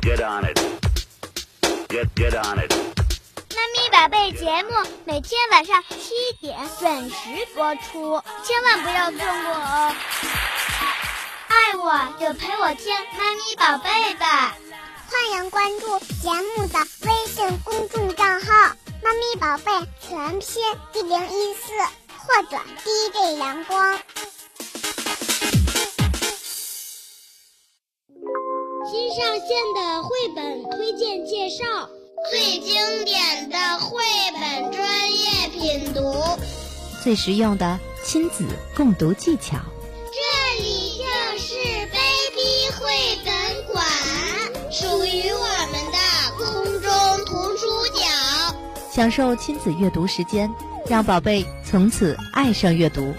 Get on it. Get get on it. 妈咪宝贝节目每天晚上七点准时播出，千万不要错过哦！爱我就陪我听妈咪宝贝吧，欢迎关注节目的微信公众账号“妈咪宝贝全拼一零一四”或者 DJ 阳光。上线的绘本推荐介绍，最经典的绘本专业品读，最实用的亲子共读技巧。这里就是 Baby 绘本馆，属于我们的空中图书角。享受亲子阅读时间，让宝贝从此爱上阅读。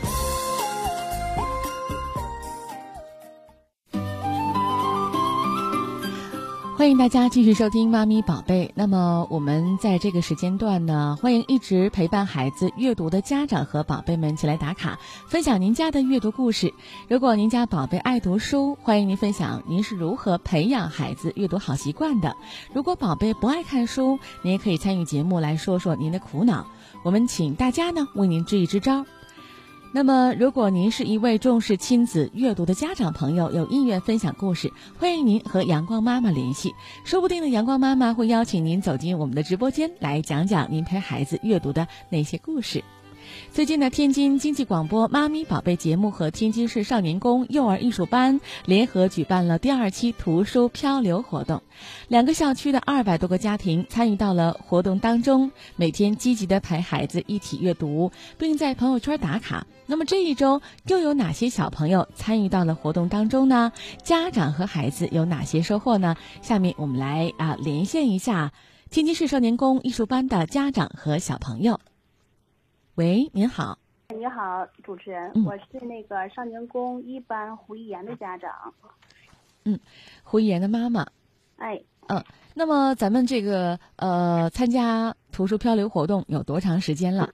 欢迎大家继续收听《妈咪宝贝》。那么，我们在这个时间段呢，欢迎一直陪伴孩子阅读的家长和宝贝们起来打卡，分享您家的阅读故事。如果您家宝贝爱读书，欢迎您分享您是如何培养孩子阅读好习惯的。如果宝贝不爱看书，您也可以参与节目来说说您的苦恼，我们请大家呢为您支一支招。那么，如果您是一位重视亲子阅读的家长朋友，有意愿分享故事，欢迎您和阳光妈妈联系，说不定呢，阳光妈妈会邀请您走进我们的直播间，来讲讲您陪孩子阅读的那些故事。最近呢，天津经济广播《妈咪宝贝》节目和天津市少年宫幼儿艺术班联合举办了第二期图书漂流活动，两个校区的二百多个家庭参与到了活动当中，每天积极的陪孩子一起阅读，并在朋友圈打卡。那么这一周又有哪些小朋友参与到了活动当中呢？家长和孩子有哪些收获呢？下面我们来啊连线一下天津市少年宫艺术班的家长和小朋友。喂，您好。你好，主持人，嗯我是那个少年宫一班胡一言的家长。嗯胡一言的妈妈。哎，嗯那么咱们这个呃参加图书漂流活动有多长时间了？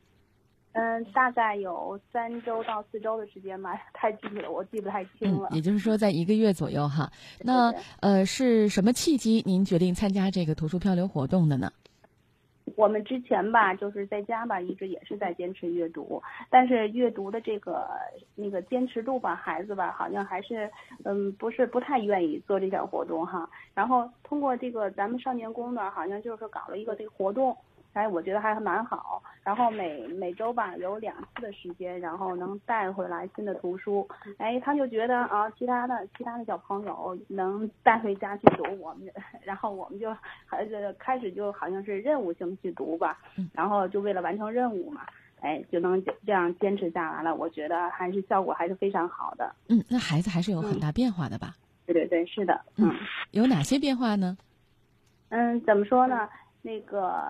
嗯，大概有三周到四周的时间吧，太具体了，我记不太清了，。嗯也就是说在一个月左右哈。那呃是什么契机您决定参加这个图书漂流活动的呢？我们之前吧，就是在家吧，一直也是在坚持阅读，但是阅读的这个那个坚持度吧，孩子吧，好像还是嗯，不是不太愿意做这项活动哈。然后通过这个咱们少年宫呢，好像就是搞了一个这个活动。哎，我觉得还蛮好。然后每每周吧有两次的时间，然后能带回来新的图书。哎，他就觉得啊，其他的其他的小朋友能带回家去读，我们 然后我们就还是开始就好像是任务性去读吧，然后就为了完成任务嘛，哎，就能这这样坚持下来了。我觉得还是效果还是非常好的。嗯，那孩子还是有很大变化的吧？对对对，是的，嗯嗯有哪些变化呢？嗯，怎么说呢？那个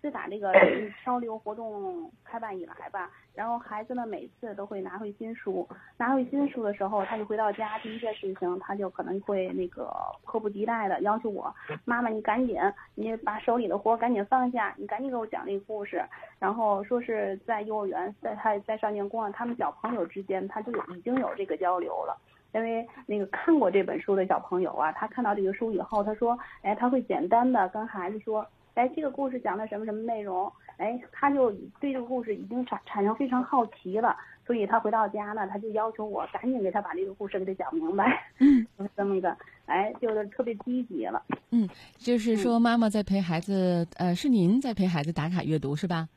自打这个 漂流活动开办以来吧，然后孩子呢每次都会拿回新书，拿回新书的时候，他就回到家第一件事情，他就可能会那个迫不及待的要求我，妈妈你赶紧，你把手里的活赶紧放下，你赶紧给我讲这个故事。然后说是在幼儿园，在他在少年宫啊，他们小朋友之间他就有已经有这个交流了。因为那个看过这本书的小朋友啊，他看到这个书以后，他说，哎，他会简单的跟孩子说，哎，这个故事讲的什么什么内容，哎，他就对这个故事已经产产生非常好奇了，所以他回到家呢，他就要求我赶紧给他把这个故事给他讲明白，嗯，就 是这么一个，哎，就是特别积极了。嗯就是说妈妈在陪孩子，呃，是您在陪孩子打卡阅读是吧？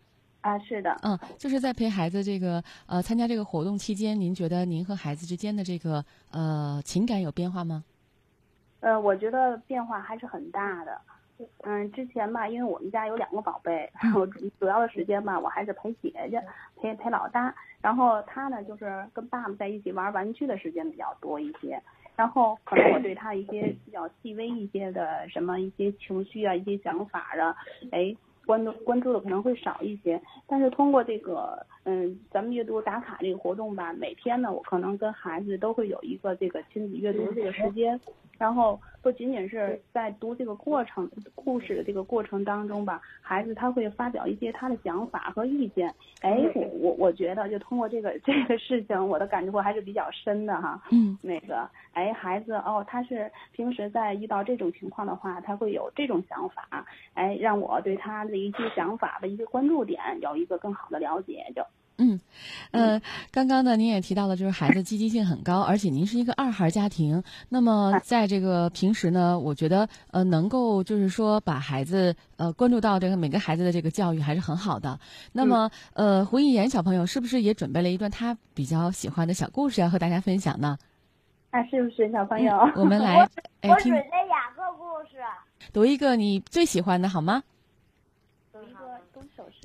啊，是的，嗯，就是在陪孩子这个呃参加这个活动期间，您觉得您和孩子之间的这个呃情感有变化吗？呃，我觉得变化还是很大的。嗯，之前吧，因为我们家有两个宝贝，然后主主要的时间吧，我还是陪姐姐，陪陪老大。然后他呢，就是跟爸爸在一起玩玩具的时间比较多一些。然后可能我对他一些比较细微一些的什么一些情绪啊、一些想法啊，哎，关注关注的可能会少一些。但是通过这个嗯，咱们阅读打卡这个活动吧，每天呢，我可能跟孩子都会有一个这个亲子阅读的这个时间。然后不仅仅是在读这个过程故事的这个过程当中吧，孩子他会发表一些他的想法和意见。哎，我我我觉得就通过这个这个事情，我的感触还是比较深的哈。嗯，那个哎，孩子哦，他是平时在遇到这种情况的话，他会有这种想法，哎，让我对他的一些想法的一些关注点有一个更好的了解，就。嗯，呃，刚刚呢，您也提到了，就是孩子积极性很高，而且您是一个二孩家庭。那么，在这个平时呢，我觉得呃，能够就是说把孩子呃关注到这个每个孩子的这个教育还是很好的。那么，呃，胡一言小朋友是不是也准备了一段他比较喜欢的小故事要和大家分享呢？啊，是不是小朋友？我们来，我准备两个故事。读一个你最喜欢的好吗？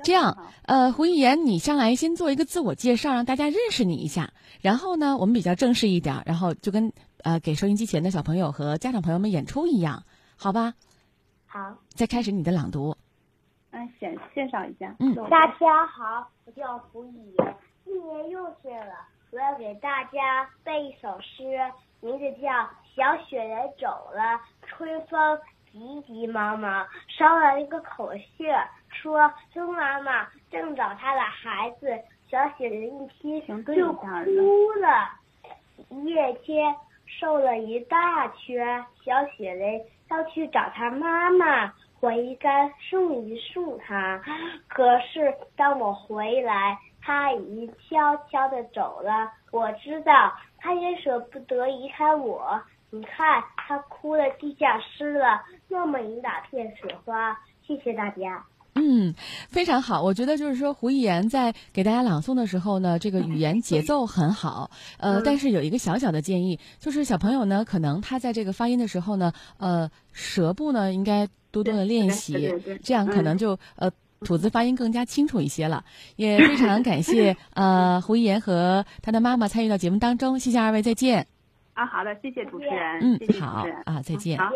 这样，呃，胡一言，你上来先做一个自我介绍，让大家认识你一下。然后呢，我们比较正式一点，然后就跟呃给收音机前的小朋友和家长朋友们演出一样，好吧？好，再开始你的朗读。嗯，先介绍一下。嗯大家好，我叫胡一言，今年六岁了。我要给大家背一首诗，名字叫《小雪人走了》，春风急急忙忙捎了一个口信儿，说孙妈妈正找她的孩子。小雪人一听就哭了，一夜间瘦了一大圈。小雪人要去找她妈妈，我应该送一送她。可是当我回来，她已经悄悄的走了。我知道她也舍不得离开我。你看，她哭的地下湿了那么一大片雪花。谢谢大家。嗯，非常好。我觉得就是说，胡一言在给大家朗诵的时候呢，这个语言节奏很好。呃，但是有一个小小的建议，就是小朋友呢，可能他在这个发音的时候呢，呃，舌部呢应该多多的练习这样可能就呃吐字发音更加清楚一些了。也非常感谢 呃胡一言和他的妈妈参与到节目当中，谢谢二位，再见。啊，好的，谢谢主持人。嗯谢谢，好。啊，再见。好。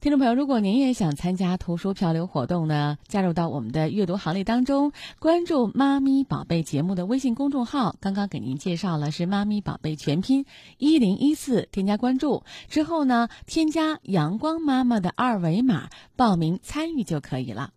听众朋友，如果您也想参加图书漂流活动呢，加入到我们的阅读行列当中，关注“妈咪宝贝”节目的微信公众号。刚刚给您介绍了是“妈咪宝贝”全拼一零一四，添加关注之后呢，添加阳光妈妈的二维码，报名参与就可以了。